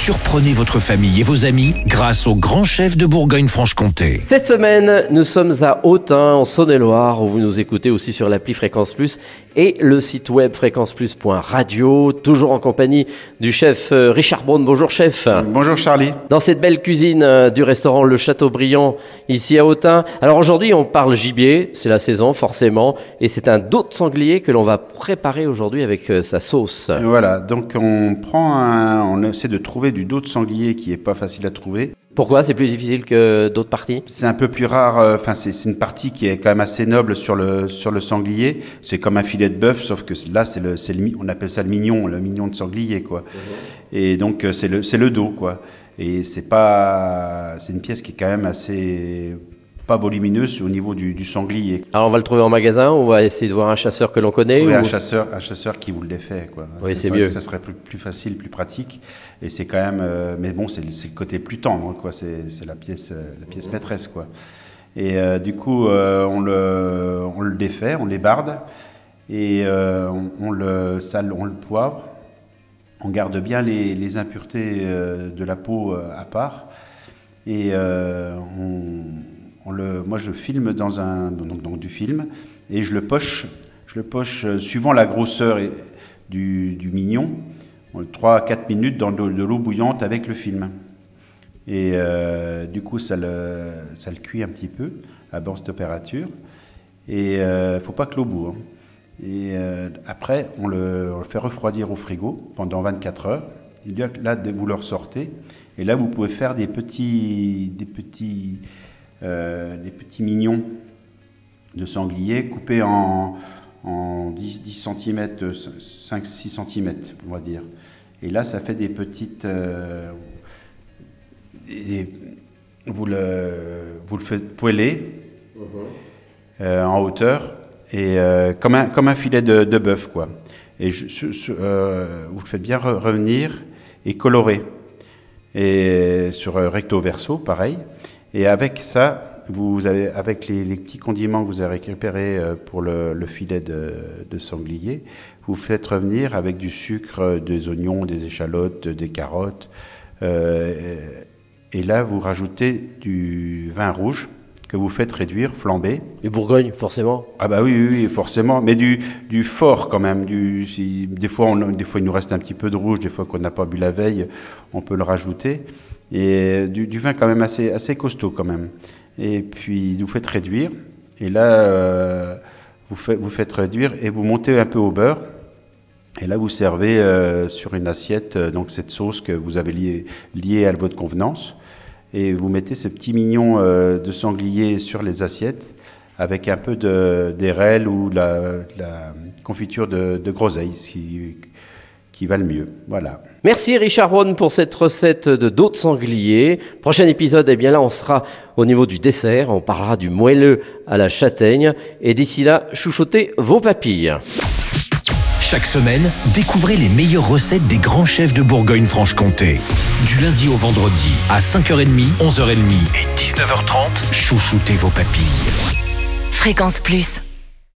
Surprenez votre famille et vos amis grâce au grand chef de Bourgogne-Franche-Comté. Cette semaine, nous sommes à Autun, en Saône-et-Loire, où vous nous écoutez aussi sur l'appli Fréquence Plus et le site web fréquenceplus.radio, toujours en compagnie du chef euh, Richard Braun. Bonjour chef. Bonjour Charlie. Dans cette belle cuisine euh, du restaurant Le Châteaubriand, ici à Autun. Alors aujourd'hui, on parle gibier, c'est la saison forcément, et c'est un dos de sanglier que l'on va préparer aujourd'hui avec euh, sa sauce. Voilà, donc on prend un, on essaie de trouver du dos de sanglier qui est pas facile à trouver. Pourquoi? C'est plus difficile que d'autres parties? C'est un peu plus rare, euh, enfin c'est une partie qui est quand même assez noble sur le, sur le sanglier. C'est comme un filet de bœuf, sauf que là c'est le, le, on appelle ça le mignon, le mignon de sanglier quoi. Et donc euh, c'est le, le dos quoi. Et c'est pas, c'est une pièce qui est quand même assez pas volumineuse au niveau du, du sanglier. Alors on va le trouver en magasin, on va essayer de voir un chasseur que l'on connaît. Oui, ou- un chasseur, un chasseur qui vous le défait, quoi. Oui, c'est mieux. Ça serait plus, plus facile, plus pratique, et c'est quand même. euh, mais bon, c'est le côté plus tendre, quoi. C'est la pièce, euh, la pièce maîtresse, quoi. Et euh, du coup, euh, on le, on le défait, on les barde, et on, on le sale, on le poivre. On garde bien les, les impuretés de la peau à part, et on, moi je filme dans un donc, donc du film et je le poche, je le poche euh, suivant la grosseur du, mignon, 3 à 4 minutes dans de, l'eau bouillante avec le film. Et euh, du coup ça le, ça le cuit un petit peu à basse température et il ne faut pas que l'eau boue. hein. Et euh, après on le, fait refroidir au frigo pendant 24 heures. Là, vous le ressortez et là vous pouvez faire des petits, des petits euh, des petits mignons de sanglier coupés en, en 10, 10 cm, 5-6 cm, on va dire. Et là, ça fait des petites... euh, des- vous, le, vous le faites poêler euh, en hauteur, et, euh, comme, un, comme un filet de, de bœuf, quoi. Et je- ce- ce- euh, vous le faites bien re- revenir et colorer. Et sur euh, recto verso, pareil. Et avec ça, vous avez, avec les, les petits condiments que vous avez récupérés euh, pour le, le filet de, de sanglier, vous faites revenir avec du sucre, euh, des oignons, des échalotes, des carottes. euh, et là, vous rajoutez du vin rouge que vous faites réduire, flamber. Du Bourgogne, forcément. Ah bah oui, oui, oui, forcément, mais du, du fort quand même. Du, si- des, fois, on, des fois, il nous reste un petit peu de rouge, des fois qu'on n'a pas bu la veille, on peut le rajouter. Et du, du vin quand même assez, costaud quand même. Et puis, vous faites réduire. Et là, euh, vous, faites, réduire et vous montez un peu au beurre. Et là, vous servez euh, sur une assiette euh, donc cette sauce que vous avez liée, à votre convenance. Et vous mettez ce petit mignon euh, de sanglier sur les assiettes avec un peu de- d'érel ou de la, confiture de, de groseille, qui, va le mieux. Voilà. Merci Richard Braun pour cette recette de dos de sanglier. Prochain épisode, eh bien là, on sera au niveau du dessert. On parlera du moelleux à la châtaigne. Et d'ici là, chouchoutez vos papilles. Chaque semaine, découvrez les meilleures recettes des grands chefs de Bourgogne-Franche-Comté. Du lundi au vendredi, à 5h30, 11h30 et 19h30, chouchoutez vos papilles. Fréquence Plus.